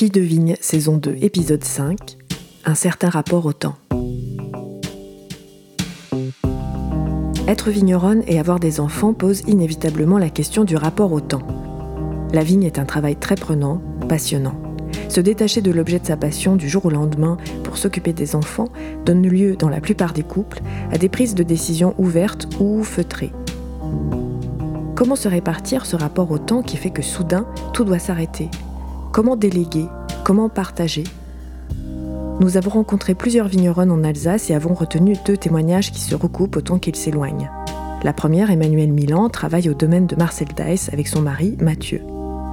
Fille de vigne, saison 2, épisode 5. Un certain rapport au temps. Être vigneronne et avoir des enfants pose inévitablement la question du rapport au temps. La vigne est un travail très prenant, passionnant. Se détacher de l'objet de sa passion du jour au lendemain pour s'occuper des enfants donne lieu, dans la plupart des couples, à des prises de décision ouvertes ou feutrées. Comment se répartir ce rapport au temps qui fait que soudain, tout doit s'arrêter? Comment déléguer Comment partager Nous avons rencontré plusieurs vigneronnes en Alsace et avons retenu deux témoignages qui se recoupent autant qu'ils s'éloignent. La première, Emmanuelle Milan, travaille au domaine de Marcel Dice avec son mari, Mathieu.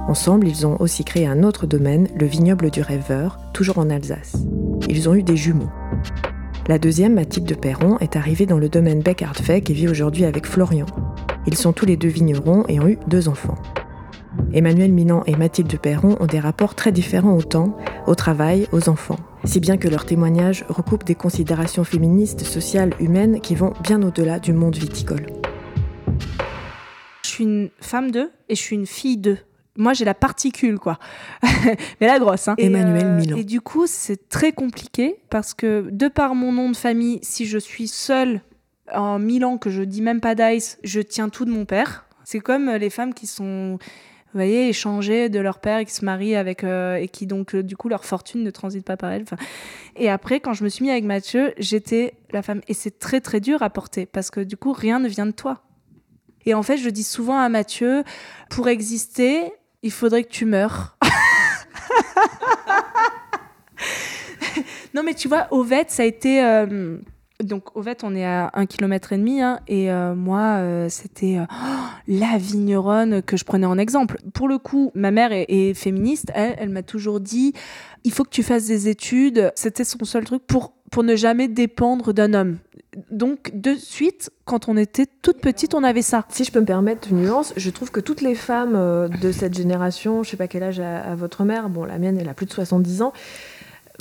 Ensemble, ils ont aussi créé un autre domaine, le vignoble du rêveur, toujours en Alsace. Ils ont eu des jumeaux. La deuxième, Mathilde Perron, est arrivée dans le domaine Beck et vit aujourd'hui avec Florian. Ils sont tous les deux vignerons et ont eu deux enfants. Emmanuel Minan et Mathilde Perron ont des rapports très différents au temps, au travail, aux enfants, si bien que leurs témoignages recoupent des considérations féministes, sociales, humaines qui vont bien au-delà du monde viticole. Je suis une femme d'eux et je suis une fille d'eux. Moi, j'ai la particule, quoi. Mais la grosse. Hein. Emmanuel euh, Milan. Et du coup, c'est très compliqué parce que, de par mon nom de famille, si je suis seule en Milan, que je dis même pas Dice, je tiens tout de mon père. C'est comme les femmes qui sont, vous voyez, échangées de leur père qui se marient avec. Euh, et qui, donc, euh, du coup, leur fortune ne transite pas par elles. et après, quand je me suis mis avec Mathieu, j'étais la femme. Et c'est très, très dur à porter parce que, du coup, rien ne vient de toi. Et en fait, je dis souvent à Mathieu, pour exister, il faudrait que tu meurs. non, mais tu vois, Ovette, ça a été. Euh, donc, Ovette, on est à un kilomètre et demi, hein, et euh, moi, euh, c'était la vigneronne que je prenais en exemple. Pour le coup, ma mère est, féministe. Elle, elle m'a toujours dit il faut que tu fasses des études. C'était son seul truc pour pour ne jamais dépendre d'un homme. Donc, de suite, quand on était toute petite, on avait ça. Si je peux me permettre une nuance, je trouve que toutes les femmes euh, de cette génération, je sais pas quel âge a, votre mère, bon, la mienne, elle a plus de 70 ans,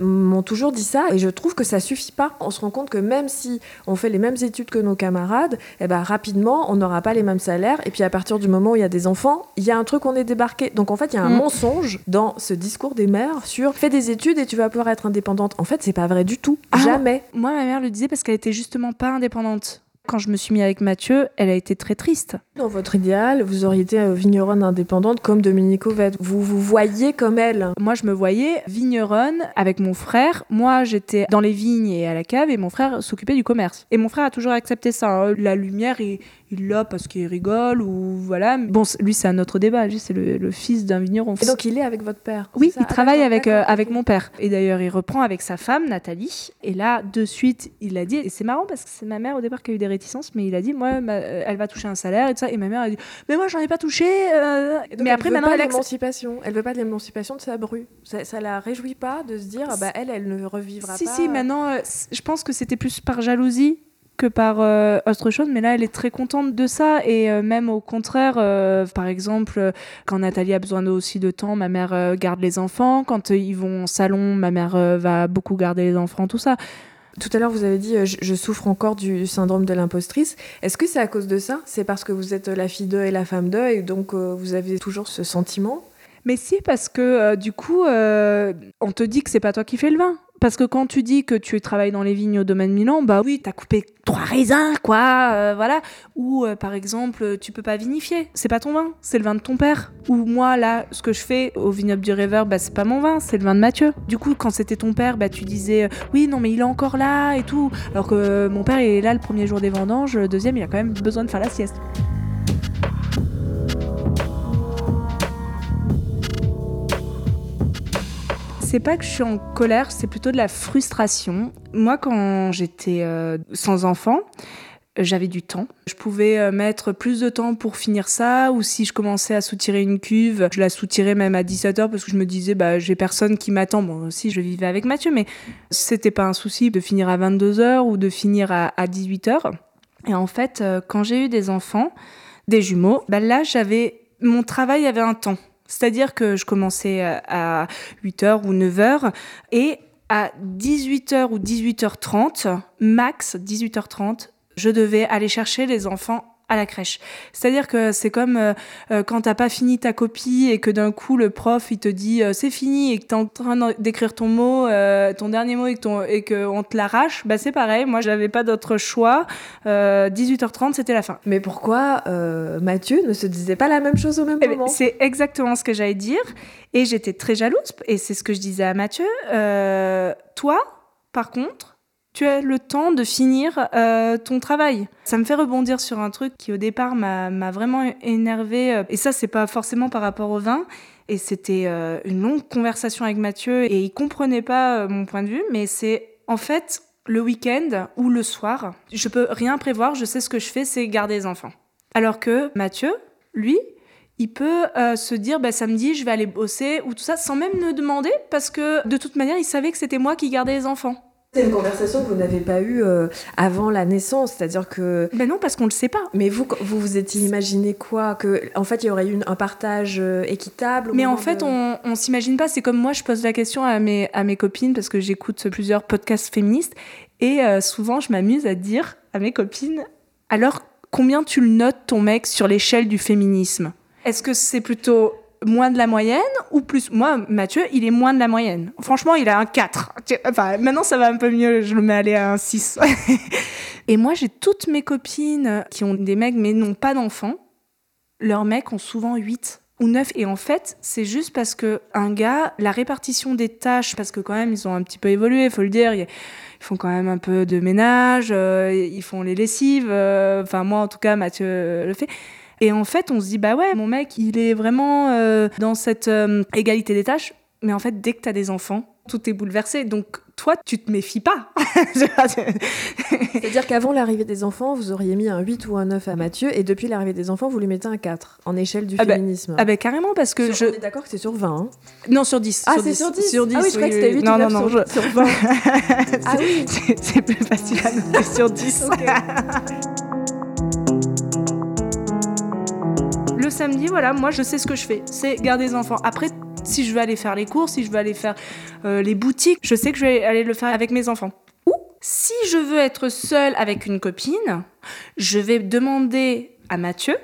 m'ont toujours dit ça et je trouve que ça suffit pas. On se rend compte que même si on fait les mêmes études que nos camarades, eh ben rapidement on n'aura pas les mêmes salaires et puis à partir du moment où il y a des enfants, il y a un truc on est débarqué. Donc en fait, il y a un mm. mensonge dans ce discours des mères sur fais des études et tu vas pouvoir être indépendante. En fait, c'est pas vrai du tout. Ah, Jamais. Moi ma mère le disait parce qu'elle était justement pas indépendante quand je me suis mis avec Mathieu, elle a été très triste. Dans votre idéal, vous auriez été euh, vigneronne indépendante comme Dominique Ovette. Vous vous voyez comme elle? Moi, je me voyais vigneronne avec mon frère. Moi, j'étais dans les vignes et à la cave et mon frère s'occupait du commerce. Et mon frère a toujours accepté ça. Hein. La lumière, il, il l'a parce qu'il rigole ou voilà. Bon, lui, c'est un autre débat. c'est le, fils d'un vigneron. Et donc, il est avec votre père Oui, il travaille avec, euh, avec mon père. Et d'ailleurs, il reprend avec sa femme, Nathalie. Et là, de suite, il a dit, et c'est marrant parce que c'est ma mère au départ qui a eu des réticences, mais il a dit, moi, euh, elle va toucher un salaire et tout ça. Et ma mère a dit, mais moi, j'en ai pas touché. Euh. mais après, maintenant, elle l'émancipation. Elle veut pas de l'émancipation de sa bru. Ça, ça la réjouit pas de se dire, bah, elle, elle ne revivra pas. Si, si, maintenant, je pense que c'était plus par jalousie que par euh, autre chose, mais là, elle est très contente de ça. Et euh, même au contraire, euh, par exemple, quand Nathalie a besoin aussi de temps, ma mère garde les enfants. Quand ils vont au salon, ma mère va beaucoup garder les enfants, tout ça. Tout à l'heure, vous avez dit je, souffre encore du syndrome de l'impostrice. Est-ce que c'est à cause de ça? C'est parce que vous êtes la fille d'eux et la femme d'eux, et donc vous avez toujours ce sentiment? Mais si, parce que du coup, on te dit que c'est pas toi qui fais le vin. Parce que quand tu dis que tu travailles dans les vignes au domaine Milan, bah oui, t'as coupé trois raisins, quoi, euh, voilà. Ou euh, par exemple, tu peux pas vinifier, c'est pas ton vin, c'est le vin de ton père. Ou moi, là, ce que je fais au vignoble du rêveur, bah c'est pas mon vin, c'est le vin de Mathieu. Du coup, quand c'était ton père, bah tu disais, euh, oui, non, mais il est encore là et tout. Alors que mon père est là le premier jour des vendanges, le deuxième, il a quand même besoin de faire la sieste. C'est pas que je suis en colère, c'est plutôt de la frustration. Moi, quand j'étais euh, sans enfant, j'avais du temps. Je pouvais euh, mettre plus de temps pour finir ça, ou si je commençais à soutirer une cuve, je la soutirais même à 17h parce que je me disais, bah, j'ai personne qui m'attend. Bon, si je vivais avec Mathieu, mais c'était pas un souci de finir à 22h ou de finir à, 18h. Et en fait, euh, quand j'ai eu des enfants, des jumeaux, bah là, j'avais, mon travail avait un temps. C'est-à-dire que je commençais à 8h ou 9h et à 18h ou 18h30, max 18h30, je devais aller chercher les enfants à la crèche. C'est-à-dire que c'est comme euh, euh, quand t'as pas fini ta copie et que d'un coup le prof il te dit euh, c'est fini et que t'es en train d'écrire ton mot, ton dernier mot et que et qu'on te l'arrache, bah c'est pareil. Moi j'avais pas d'autre choix. 18h30 c'était la fin. Mais pourquoi Mathieu ne se disait pas la même chose au même eh ben, moment? C'est exactement ce que j'allais dire et j'étais très jalouse et c'est ce que je disais à Mathieu. toi, par contre tu as le temps de finir euh, ton travail. Ça me fait rebondir sur un truc qui au départ m'a vraiment énervé. Euh, et ça, c'est pas forcément par rapport au vin. Et c'était euh, une longue conversation avec Mathieu et il comprenait pas mon point de vue. Mais c'est en fait le week-end ou le soir, je peux rien prévoir. Je sais ce que je fais, c'est garder les enfants. Alors que Mathieu, lui, il peut se dire bah, samedi je vais aller bosser ou tout ça sans même me demander parce que de toute manière il savait que c'était moi qui gardais les enfants. C'est une conversation que vous n'avez pas eue euh, avant la naissance, c'est-à-dire que. Ben non, parce qu'on ne le sait pas. Mais vous, vous vous étiez imaginé quoi Que, en fait, il y aurait eu un partage euh, équitable Mais en fait, on, on s'imagine pas. C'est comme moi, je pose la question à mes, à mes copines parce que j'écoute plusieurs podcasts féministes et euh, souvent, je m'amuse à dire à mes copines alors, combien tu le notes ton mec sur l'échelle du féminisme? Est-ce que c'est plutôt moins de la moyenne ou plus Moi, Mathieu, il est moins de la moyenne. Franchement, il a un 4. Enfin, maintenant, ça va un peu mieux, je le mets aller à un 6. Et moi, j'ai toutes mes copines qui ont des mecs mais n'ont pas d'enfants. Leurs mecs ont souvent 8 ou 9. Et en fait, c'est juste parce que un gars, la répartition des tâches, parce que quand même, ils ont un petit peu évolué, il faut le dire. Ils font quand même un peu de ménage, euh, ils font les lessives. Euh, enfin, moi, en tout cas, Mathieu le fait. Et en fait, on se dit, bah ouais, mon mec, il est vraiment euh, dans cette euh, égalité des tâches. Mais en fait, dès que tu as des enfants, tout est bouleversé. Donc, toi, tu te méfies pas. C'est-à-dire qu'avant l'arrivée des enfants, vous auriez mis un 8 ou un 9 à Mathieu, et depuis l'arrivée des enfants, vous lui mettez un 4 en échelle du ah bah, féminisme. ah ben carrément, parce que je. On est d'accord que c'est sur 20. Hein. non, sur 10. Ah, c'est sur 10. Sur 10. Ah oui, je crois que c'était 8 non, ou 9 non, non, sur, je... sur 20. ah oui. C'est plus facile à noter sur 10. samedi, voilà, moi je sais ce que je fais, c'est garder les enfants. Après, si je veux aller faire les courses, si je veux aller faire euh, les boutiques, je sais que je vais aller le faire avec mes enfants. Ou si je veux être seule avec une copine, je vais demander à Mathieu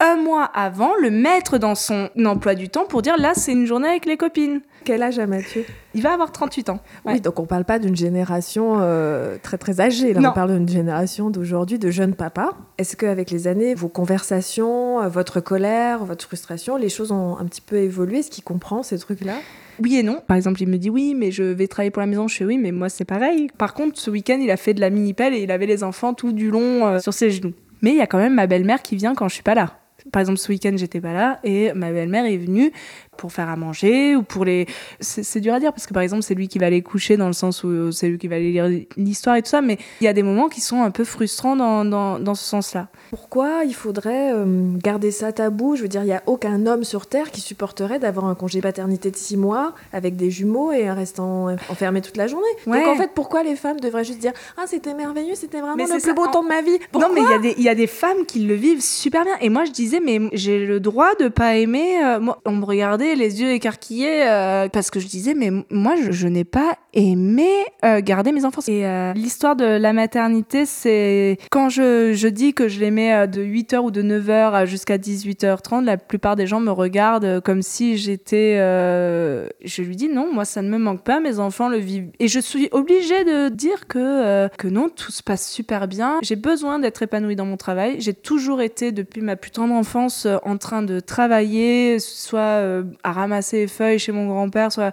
un mois avant le mettre dans son emploi du temps pour dire là c'est une journée avec les copines. Quel âge a Mathieu? Il va avoir 38 ans. Oui, donc on parle pas d'une génération euh, très très âgée, là on parle d'une génération d'aujourd'hui de jeunes papas. Est-ce qu'avec les années, vos conversations, euh, votre colère, votre frustration, les choses ont un petit peu évolué? Est-ce qu'il comprend ces trucs-là? Oui et non. Par exemple, il me dit oui, mais je vais travailler pour la maison. Je fais oui, mais moi c'est pareil. Par contre, ce week-end, il a fait de la mini-pelle et il avait les enfants tout du long euh, sur ses genoux. Mais il y a quand même ma belle-mère qui vient quand je suis pas là. Par exemple, ce week-end, j'étais pas là et ma belle-mère est venue pour faire à manger ou pour les. C'est dur à dire parce que par exemple, c'est lui qui va les coucher dans le sens où c'est lui qui va aller lire l'histoire et tout ça, mais il y a des moments qui sont un peu frustrants dans, dans, dans ce sens-là. Pourquoi il faudrait euh, garder ça tabou? Je veux dire, il n'y a aucun homme sur Terre qui supporterait d'avoir un congé paternité de six mois avec des jumeaux et un restant enfermé toute la journée. Donc en fait, pourquoi les femmes devraient juste dire Ah, c'était merveilleux, c'était vraiment le plus beau temps de ma vie Non, mais il y, y, a des femmes qui le vivent super bien. Et moi, je disais, mais j'ai le droit de pas aimer. Euh, moi, on me regardait les yeux écarquillés euh, parce que je disais mais moi je, n'ai pas aimé euh, garder mes enfants. Et l'histoire de la maternité, c'est quand je, je, dis que je mets de 8h ou de 9h jusqu'à 18h30, la plupart des gens me regardent comme si j'étais je lui dis non, moi ça ne me manque pas, mes enfants le vivent et je suis obligée de dire que que non, tout se passe super bien. J'ai besoin d'être épanouie dans mon travail. J'ai toujours été depuis ma plus tendre enfance en train de travailler, soit à ramasser ces feuilles chez mon grand-père, soit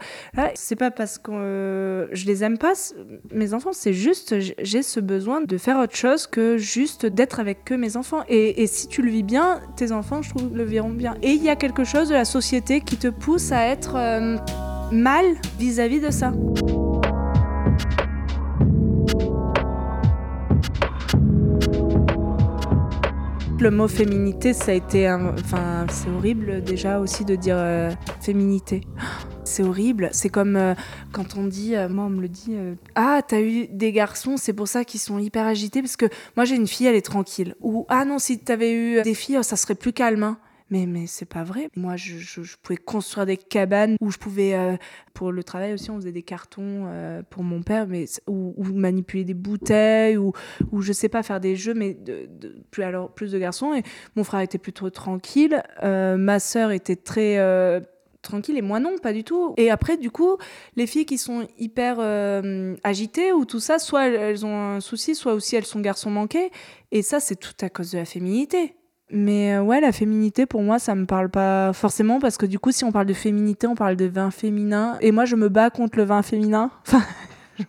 c'est pas parce que euh, je les aime pas, mes enfants, c'est juste, j'ai ce besoin de faire autre chose que juste d'être avec que mes enfants. Et, si tu le vis bien, tes enfants, je trouve, le verront bien. Et il y a quelque chose de la société qui te pousse à être euh, mal vis à -vis de ça. Le mot féminité, ça a été, enfin, c'est horrible déjà aussi de dire euh, féminité. C'est horrible. C'est comme euh, quand on dit, euh, moi on me le dit, ah t'as eu des garçons, c'est pour ça qu'ils sont hyper agités parce que moi j'ai une fille, elle est tranquille. Ou ah non si t'avais eu des filles, ça serait plus calme. Hein. Mais, mais c'est pas vrai. Moi, je, je, pouvais construire des cabanes où je pouvais, euh, pour le travail aussi, on faisait des cartons euh, pour mon père, mais ou, manipuler des bouteilles, ou, ou je sais pas, faire des jeux, mais plus, alors, plus de garçons. Et mon frère était plutôt tranquille. Euh, ma sœur était très tranquille et moi non, pas du tout. Et après, du coup, les filles qui sont hyper agitées ou tout ça, soit elles ont un souci, soit aussi elles sont garçons manqués. Et ça, c'est tout à cause de la féminité. Mais euh, ouais, la féminité, pour moi, ça me parle pas forcément parce que du coup, si on parle de féminité, on parle de vin féminin. Et moi, je me bats contre le vin féminin. Enfin,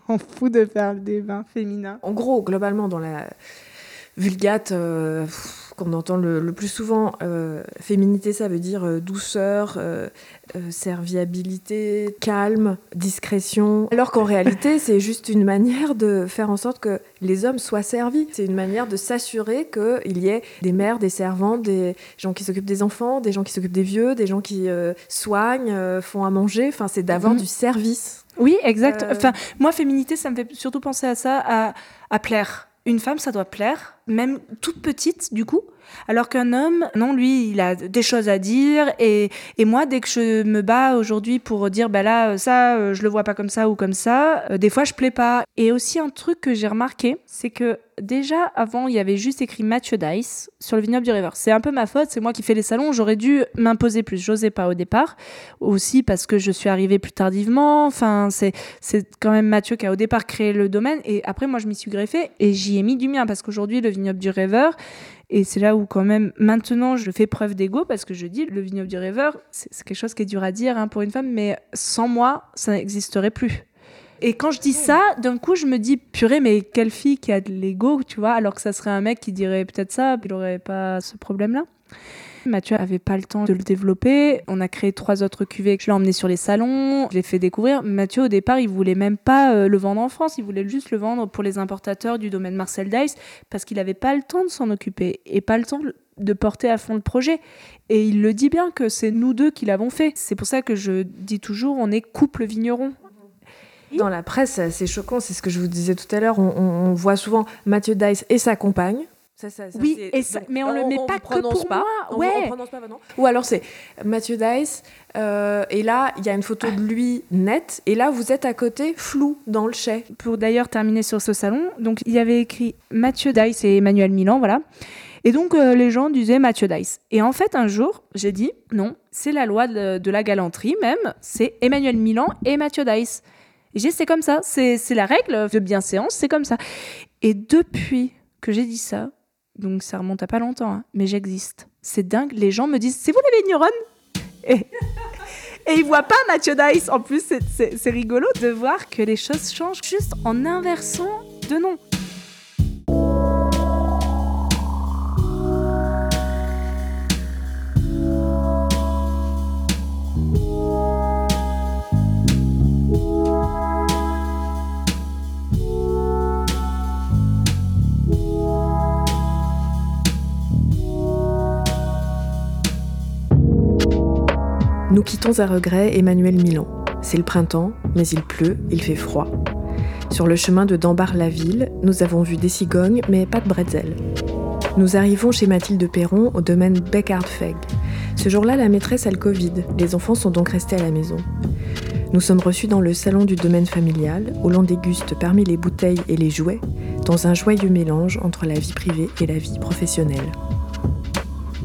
j'en fous de faire des vins féminins. En gros, globalement, dans la vulgate, euh, qu'on entend le, plus souvent. Euh, féminité, ça veut dire euh, douceur, euh, serviabilité, calme, discrétion. Alors qu'en réalité, c'est juste une manière de faire en sorte que les hommes soient servis. C'est une manière de s'assurer qu'il y ait des mères, des servantes, des gens qui s'occupent des enfants, des gens qui s'occupent des vieux, des gens qui soignent, font à manger. Enfin, c'est d'avoir mhm. du service. Oui, exact. Enfin, moi, féminité, ça me fait surtout penser à ça, à, à plaire une femme, ça doit plaire, même toute petite, du coup. Alors qu'un homme, non, lui, il a des choses à dire. Et, et moi, dès que je me bats aujourd'hui pour dire, bah là, ça, euh, je le vois pas comme ça ou comme ça, euh, des fois, je plais pas. Et aussi, un truc que j'ai remarqué, c'est que déjà, avant, il y avait juste écrit Mathieu Dice sur le vignoble du River. C'est un peu ma faute, c'est moi qui fais les salons. J'aurais dû m'imposer plus. J'osais pas au départ. Aussi parce que je suis arrivée plus tardivement. Enfin, c'est, c'est quand même Mathieu qui a au départ créé le domaine. Et après, moi, je m'y suis greffée et j'y ai mis du mien parce qu'aujourd'hui, le vignoble du Rêveur, et c'est là où quand même maintenant je fais preuve d'ego parce que je dis le vignoble du rêveur, c'est quelque chose qui est dur à dire hein, pour une femme, mais sans moi, ça n'existerait plus. Et quand je dis ça, d'un coup, je me dis, purée, mais quelle fille qui a de l'ego, tu vois, alors que ça serait un mec qui dirait peut-être ça, il n'aurait pas ce problème-là. Mathieu avait pas le temps de le développer. On a créé trois autres cuvées que je l'ai emmené sur les salons, je l'ai fait découvrir. Mathieu, au départ, il voulait même pas euh, le vendre en France, il voulait juste le vendre pour les importateurs du domaine Marcel Dice parce qu'il n'avait pas le temps de s'en occuper et pas le temps de porter à fond le projet. Et il le dit bien que c'est nous deux qui l'avons fait. C'est pour ça que je dis toujours, on est couple vigneron. Dans la presse, c'est choquant, c'est ce que je vous disais tout à l'heure. On, on, voit souvent Mathieu Dice et sa compagne oui, et mais on, ne le met pas que pour pas. moi. Ouais. Ou alors c'est Mathieu Dice, euh, et là, il y a une photo de lui nette, et là, vous êtes à côté, flou, dans le chai. Pour d'ailleurs terminer sur ce salon, donc il y avait écrit Mathieu Dice et Emmanuel Milan, voilà. Et donc, euh, les gens disaient Mathieu Dice. Et en fait, un jour, j'ai dit, non, c'est la loi de, de, la galanterie même, c'est Emmanuel Milan et Mathieu Dice. Et j'ai c'est comme ça, c'est la règle de bienséance, c'est comme ça. Et depuis que j'ai dit ça, donc ça remonte à pas longtemps, hein. mais j'existe. C'est dingue, les gens me disent C'est vous la vigneronne et, et ils voient pas Mathieu Dice. En plus, c'est rigolo de voir que les choses changent juste en inversant de nom. Nous quittons à regret Emmanuel Milan. C'est le printemps, mais il pleut, il fait froid. Sur le chemin de Dambar-la-Ville, nous avons vu des cigognes, mais pas de bretzel. Nous arrivons chez Mathilde Perron au domaine Beckhardt-Feg. Ce jour-là, la maîtresse a le Covid. Les enfants sont donc restés à la maison. Nous sommes reçus dans le salon du domaine familial, où l'on déguste parmi les bouteilles et les jouets, dans un joyeux mélange entre la vie privée et la vie professionnelle.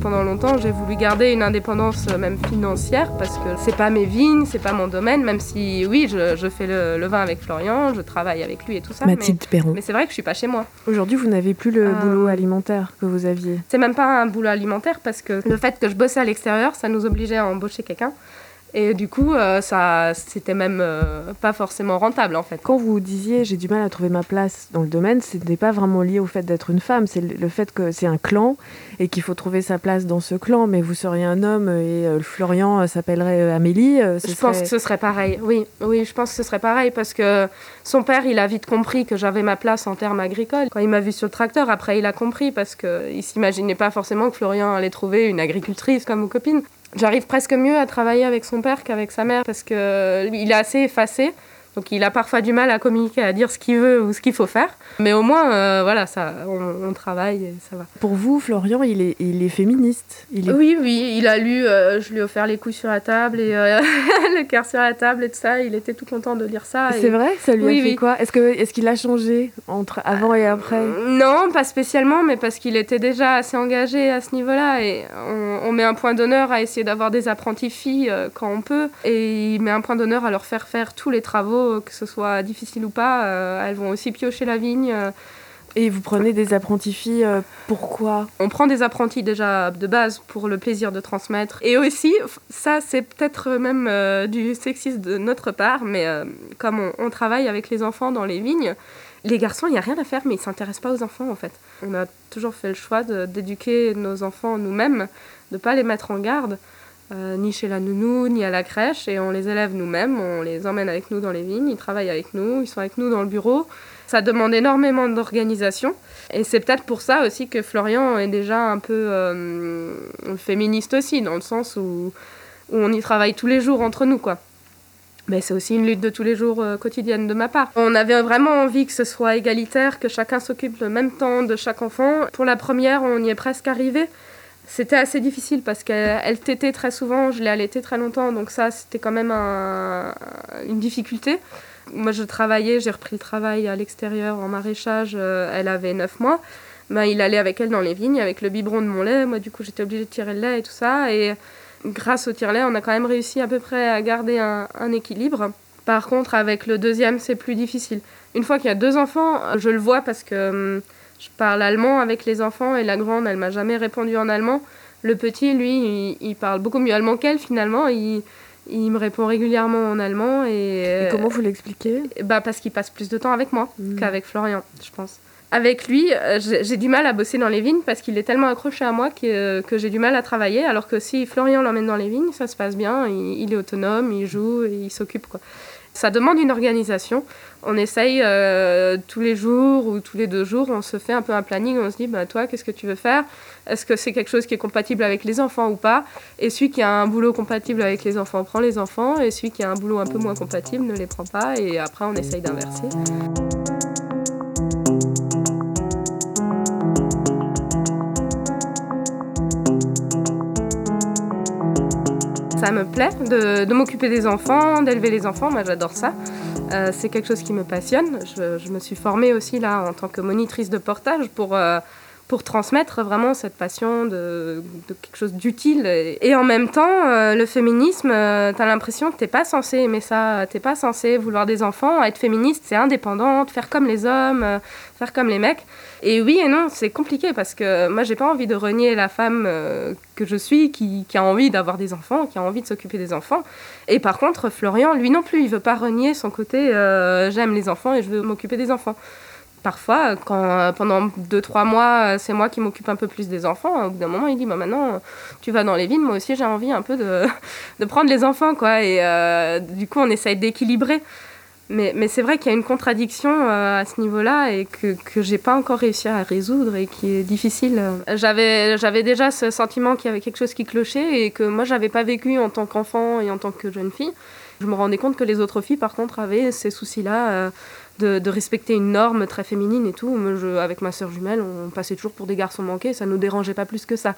Pendant longtemps, j'ai voulu garder une indépendance euh, même financière parce que c'est pas mes vignes, c'est pas mon domaine, même si oui, je, fais le, vin avec Florian, je travaille avec lui et tout ça. Mathilde Perron. Mais c'est vrai que je suis pas chez moi. Aujourd'hui, vous n'avez plus le euh, boulot alimentaire que vous aviez. C'est même pas un boulot alimentaire parce que le fait que je bossais à l'extérieur, ça nous obligeait à embaucher quelqu'un. Et du coup, euh, ça, c'était même euh, pas forcément rentable en fait. Quand vous disiez j'ai du mal à trouver ma place dans le domaine, ce n'est pas vraiment lié au fait d'être une femme, c'est le fait que c'est un clan et qu'il faut trouver sa place dans ce clan. Mais vous seriez un homme et euh, Florian s'appellerait Amélie. je pense que ce serait pareil. Oui, oui, je pense que ce serait pareil parce que son père, il a vite compris que j'avais ma place en termes agricoles. Quand il m'a vu sur le tracteur, après il a compris parce qu'il s'imaginait pas forcément que Florian allait trouver une agricultrice comme copine. J'arrive presque mieux à travailler avec son père qu'avec sa mère parce que lui, il est assez effacé. Donc il a parfois du mal à communiquer, à dire ce qu'il veut ou ce qu'il faut faire. Mais au moins, euh, voilà, ça, on, travaille et ça va. Pour vous, Florian, il est, il est féministe il Oui, oui, il a lu, euh, je lui ai offert les couilles sur la table et euh, le cœur sur la table et tout ça. Il était tout content de lire ça. C'est vrai Ça lui a fait quoi? Est-ce qu'il est qu'il a changé entre avant et après? Non, pas spécialement, mais parce qu'il était déjà assez engagé à ce niveau-là. Et on, on, met un point d'honneur à essayer d'avoir des apprentis filles quand on peut. Et il met un point d'honneur à leur faire faire tous les travaux que ce soit difficile ou pas, euh, elles vont aussi piocher la vigne. Euh. Et vous prenez des apprentis filles, euh, pourquoi? On prend des apprentis déjà de base pour le plaisir de transmettre. Et aussi, ça c'est peut-être même du sexisme de notre part, mais comme on, travaille avec les enfants dans les vignes, les garçons, il n'y a rien à faire, mais ils ne s'intéressent pas aux enfants en fait. On a toujours fait le choix d'éduquer nos enfants nous-mêmes, de ne pas les mettre en garde. Euh, ni chez la nounou, ni à la crèche, et on les élève nous-mêmes, on les emmène avec nous dans les vignes, ils travaillent avec nous, ils sont avec nous dans le bureau. Ça demande énormément d'organisation, et c'est peut-être pour ça aussi que Florian est déjà un peu euh, féministe aussi, dans le sens où, on y travaille tous les jours entre nous, quoi. Mais c'est aussi une lutte de tous les jours euh, quotidienne de ma part. On avait vraiment envie que ce soit égalitaire, que chacun s'occupe le même temps de chaque enfant. Pour la première, on y est presque arrivé. C'était assez difficile parce qu'elle tétait très souvent, je l'ai allaitée très longtemps, donc ça c'était quand même une difficulté. Moi je travaillais, j'ai repris le travail à l'extérieur en maraîchage, euh, elle avait 9 mois. Ben, il allait avec elle dans les vignes avec le biberon de mon lait. Moi du coup j'étais obligée de tirer le lait et tout ça. Et grâce au tire-lait, on a quand même réussi à peu près à garder un, un équilibre. Par contre avec le deuxième c'est plus difficile. Une fois qu'il y a deux enfants, je le vois parce que hum, je parle allemand avec les enfants et la grande, elle m'a jamais répondu en allemand. Le petit, lui, il, parle beaucoup mieux allemand qu'elle finalement. Il, il, me répond régulièrement en allemand. Et, comment vous l'expliquez? bah Parce qu'il passe plus de temps avec moi hmm. qu'avec Florian, je pense. Avec lui, euh, j'ai du mal à bosser dans les vignes parce qu'il est tellement accroché à moi que, que j'ai du mal à travailler. Alors que si Florian l'emmène dans les vignes, ça se passe bien. Il, il est autonome, il joue, et il s'occupe. quoi. Ça demande une organisation. On essaye euh, tous les jours ou tous les deux jours, on se fait un peu un planning, on se dit, bah, toi, qu'est-ce que tu veux faire? Est-ce que c'est quelque chose qui est compatible avec les enfants ou pas? Et celui qui a un boulot compatible avec les enfants prend les enfants, et celui qui a un boulot un peu moins compatible ne les prend pas, et après on essaye d'inverser. Ça me plaît de, m'occuper des enfants, d'élever les enfants. Moi, j'adore ça. Euh, c'est quelque chose qui me passionne. Je, me suis formée aussi là en tant que monitrice de portage pour euh, pour transmettre vraiment cette passion de, quelque chose d'utile. Et, en même temps, euh, le féminisme, euh, tu as l'impression que t'es pas censé aimer ça, t'es pas censé vouloir des enfants, être féministe, c'est indépendante, faire comme les hommes, euh, faire comme les mecs. Et oui et non, c'est compliqué parce que moi, j'ai pas envie de renier la femme que je suis, qui, qui a envie d'avoir des enfants, qui a envie de s'occuper des enfants. Et par contre, Florian, lui non plus, il veut pas renier son côté j'aime les enfants et je veux m'occuper des enfants parfois, quand euh, pendant 2-3 mois, euh, c'est moi qui m'occupe un peu plus des enfants, au bout d'un moment, il dit bah, maintenant, tu vas dans les villes, moi aussi j'ai envie un peu de, prendre les enfants. Et euh, du coup, on essaye d'équilibrer. Mais, c'est vrai qu'il y a une contradiction à ce niveau-là et que, que j'ai pas encore réussi à résoudre et qui est difficile. J'avais, j'avais déjà ce sentiment qu'il y avait quelque chose qui clochait et que moi, j'avais pas vécu en tant qu'enfant et en tant que jeune fille. Je me rendais compte que les autres filles, par contre, avaient ces soucis-là de, respecter une norme très féminine et tout. avec ma sœur jumelle, on passait toujours pour des garçons manqués, ça nous dérangeait pas plus que ça.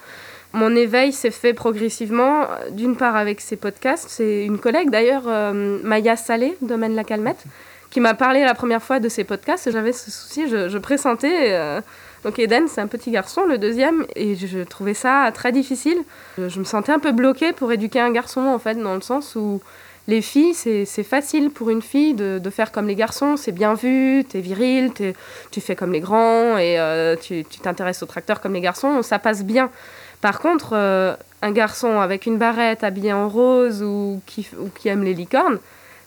Mon éveil s'est fait progressivement, d'une part avec ces podcasts, c'est une collègue d'ailleurs, euh, Maya Salé, Domaine La Calmette, qui m'a parlé la première fois de ces podcasts. J'avais ce souci, je, pressentais. Euh, donc Eden, c'est un petit garçon, le deuxième, et je, trouvais ça très difficile. Je, me sentais un peu bloquée pour éduquer un garçon, en fait, dans le sens où les filles, c'est facile pour une fille de, faire comme les garçons. C'est bien vu, t'es viril, tu fais comme les grands et euh, tu t'intéresses au tracteur comme les garçons. Ça passe bien. Par contre, euh, un garçon avec une barrette habillé en rose ou qui, aime les licornes,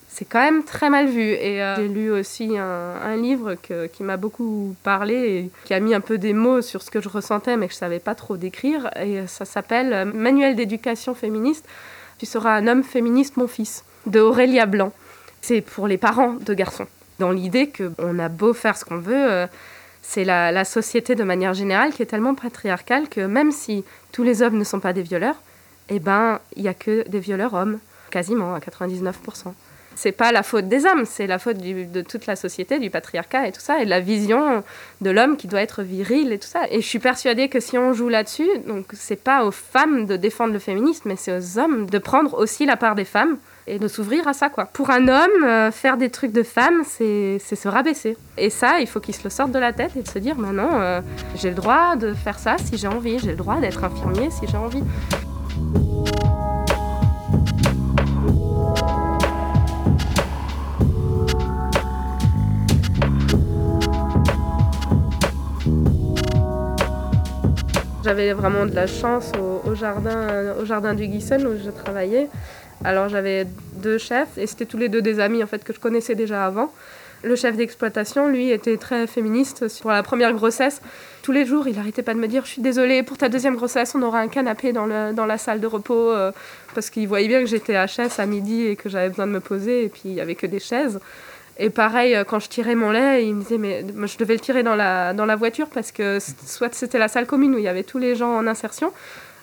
c'est quand même très mal vu. Et euh, j'ai lu aussi un, livre qui m'a beaucoup parlé et qui a mis un peu des mots sur ce que je ressentais mais que je savais pas trop décrire. Et ça s'appelle Manuel d'éducation féministe. Tu seras un homme féministe, mon fils de Aurélia Blanc. C'est pour les parents de garçons. Dans l'idée qu'on a beau faire ce qu'on veut, euh, c'est la, société de manière générale qui est tellement patriarcale que même si tous les hommes ne sont pas des violeurs, eh ben, il n'y a que des violeurs hommes, quasiment à 99%. C'est pas la faute des hommes, c'est la faute de toute la société, du patriarcat et tout ça, et de la vision de l'homme qui doit être viril et tout ça. Et je suis persuadée que si on joue là-dessus, donc c'est pas aux femmes de défendre le féminisme, mais c'est aux hommes de prendre aussi la part des femmes et de s'ouvrir à ça quoi. Pour un homme, euh, faire des trucs de femme, c'est se rabaisser. Et ça, il faut qu'il se le sorte de la tête et de se dire, maintenant, euh, j'ai le droit de faire ça si j'ai envie, j'ai le droit d'être infirmier si j'ai envie. J'avais vraiment de la chance au, jardin, au jardin du Guisson où je travaillais. Alors j'avais deux chefs et c'était tous les deux des amis en fait que je connaissais déjà avant. Le chef d'exploitation, lui, était très féministe pour la première grossesse. Tous les jours, il n'arrêtait pas de me dire Je suis désolée, pour ta deuxième grossesse, on aura un canapé dans la salle de repos. Euh, parce qu'il voyait bien que j'étais HS à midi et que j'avais besoin de me poser, et puis il n'y avait que des chaises. Et pareil, euh, quand je tirais mon lait, il me disait, mais je devais le tirer dans la, dans la voiture parce que soit c'était la salle commune où il y avait tous les gens en insertion,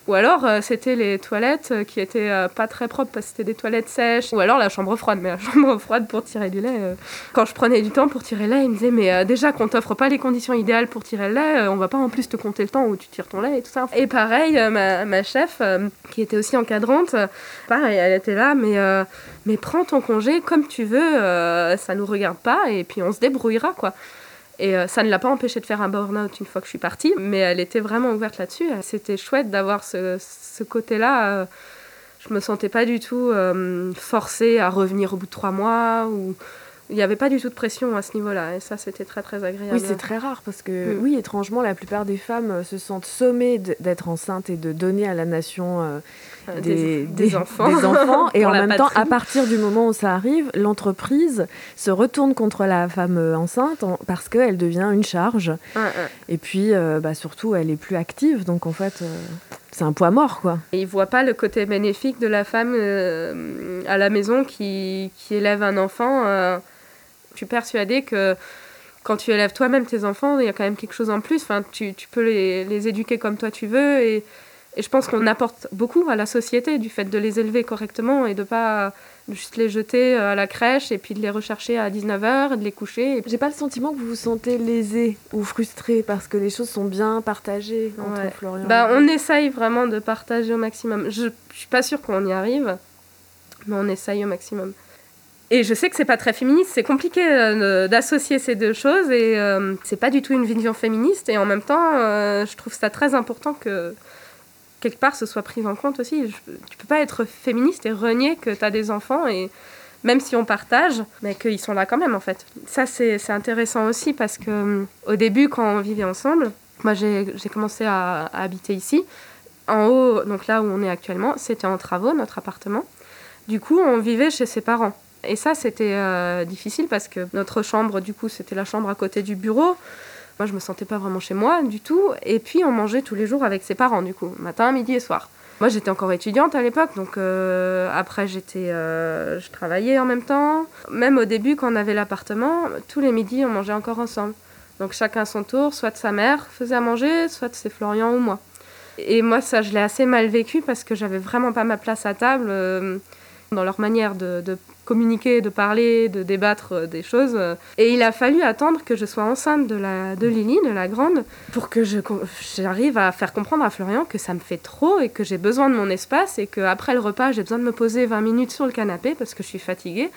ou alors, euh, c'était les toilettes euh, qui étaient euh, pas très propres parce que c'était des toilettes sèches. Ou alors la chambre froide, mais la chambre froide pour tirer du lait. Quand je prenais du temps pour tirer le lait, il me disait Mais déjà qu'on t'offre pas les conditions idéales pour tirer le lait, on va pas en plus te compter le temps où tu tires ton lait et tout ça. Et pareil, ma, ma chef, qui était aussi encadrante, pareil, elle était là, mais, mais prends ton congé comme tu veux, ça nous regarde pas et puis on se débrouillera quoi. Et euh, ça ne l'a pas empêché de faire un burn-out une fois que je suis partie, mais elle était vraiment ouverte là-dessus. C'était chouette d'avoir ce, ce côté-là. Euh, je me sentais pas du tout euh, forcée à revenir au bout de trois mois ou il n'y avait pas du tout de pression à ce niveau-là. Et ça, c'était très, très agréable. Oui, c'est très rare parce que, mm. oui, étrangement, la plupart des femmes se sentent sommées d'être enceintes et de donner à la nation euh, des, enfants. Et en même temps, à partir du moment où ça arrive, l'entreprise se retourne contre la femme euh, enceinte parce qu'elle devient une charge. Et puis, euh, bah, surtout, elle est plus active. Donc, en fait, c'est un poids mort, quoi. Et ils voient pas le côté bénéfique de la femme à la maison qui, qui, élève un enfant. Je suis persuadée que quand tu élèves toi-même tes enfants, il y a quand même quelque chose en plus. Enfin, tu, tu peux les, les, éduquer comme toi tu veux et et je pense qu'on apporte beaucoup à la société du fait de les élever correctement et de pas juste les jeter à la crèche et puis de les rechercher à 19h et de les coucher. J'ai pas le sentiment que vous vous sentez lésé ou frustré parce que les choses sont bien partagées entre Florian bah, On essaye vraiment de partager au maximum. Je, je suis pas sûre qu'on y arrive, mais on essaye au maximum. Et je sais que c'est pas très féministe, c'est compliqué euh, d'associer ces deux choses et euh, c'est pas du tout une vision féministe et en même temps, je trouve ça très important que quelque part ce soit pris en compte aussi. tu peux pas être féministe et renier que tu as des enfants et même si on partage, mais qu'ils sont là quand même en fait. Ça c'est intéressant aussi parce que euh, au début quand on vivait ensemble, moi j'ai commencé à, habiter ici. En haut, donc là où on est actuellement, c'était en travaux, notre appartement. Du coup, on vivait chez ses parents. Et ça, c'était euh, difficile parce que notre chambre, du coup, c'était la chambre à côté du bureau. Moi, je me sentais pas vraiment chez moi du tout. Et puis, on mangeait tous les jours avec ses parents, du coup, matin, midi et soir. Moi, j'étais encore étudiante à l'époque, donc euh, après, j'étais, euh, je travaillais en même temps. Même au début, quand on avait l'appartement, tous les midis, on mangeait encore ensemble. Donc chacun à son tour, soit sa mère faisait à manger, soit c'est Florian ou moi. Et moi, ça, je l'ai assez mal vécu parce que j'avais vraiment pas ma place à table dans leur manière de communiquer, de parler, de débattre euh, des choses. Et il a fallu attendre que je sois enceinte de, la, de Lily, de la grande, pour que j'arrive à faire comprendre à Florian que ça me fait trop et que j'ai besoin de mon espace et qu'après le repas, j'ai besoin de me poser 20 minutes sur le canapé parce que je suis fatiguée.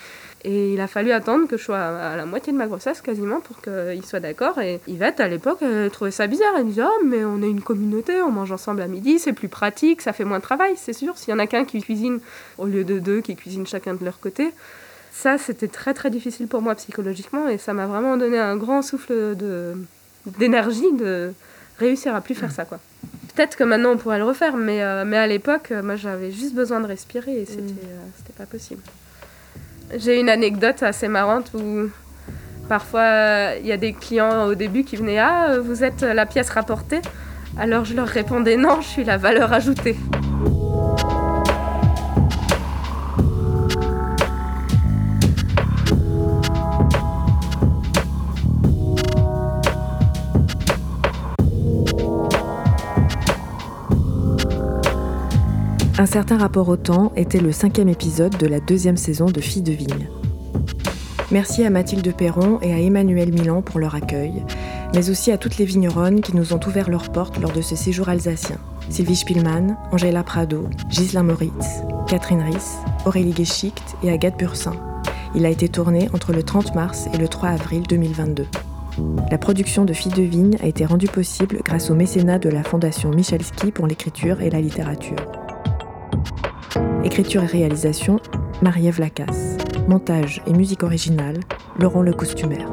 Et il a fallu attendre que je sois à la moitié de ma grossesse quasiment pour qu'il soit d'accord. Et Yvette, à l'époque, elle trouvait ça bizarre. Elle disait Oh, mais on est une communauté, on mange ensemble à midi, c'est plus pratique, ça fait moins de travail, c'est sûr. S'il y en a qu'un qui cuisine au lieu de deux qui cuisinent chacun de leur côté. Ça, c'était très très difficile pour moi psychologiquement et ça m'a vraiment donné un grand souffle d'énergie de réussir à plus faire ça. quoi. Peut-être que maintenant on pourrait le refaire, mais, euh, mais à l'époque, moi j'avais juste besoin de respirer et c'était mm. euh, c'était pas possible. J'ai une anecdote assez marrante où parfois il y a des clients au début qui venaient Ah, vous êtes la pièce rapportée? Alors je leur répondais Non, je suis la valeur ajoutée. Un certain rapport au temps était le cinquième épisode de la deuxième saison de Filles de Vigne. Merci à Mathilde Perron et à Emmanuel Milan pour leur accueil, mais aussi à toutes les vigneronnes qui nous ont ouvert leurs portes lors de ce séjour alsacien. Sylvie Spielmann, Angela Prado, Ghislain Moritz, Catherine Riss, Aurélie Geschicht et Agathe Bursin. Il a été tourné entre le 30 mars et le 3 avril 2022. La production de Filles de Vigne a été rendue possible grâce au mécénat de la Fondation Michalski pour l'écriture et la littérature. Écriture et réalisation, Marie-Ève Lacasse. Montage et musique originale, Laurent Le Costumaire.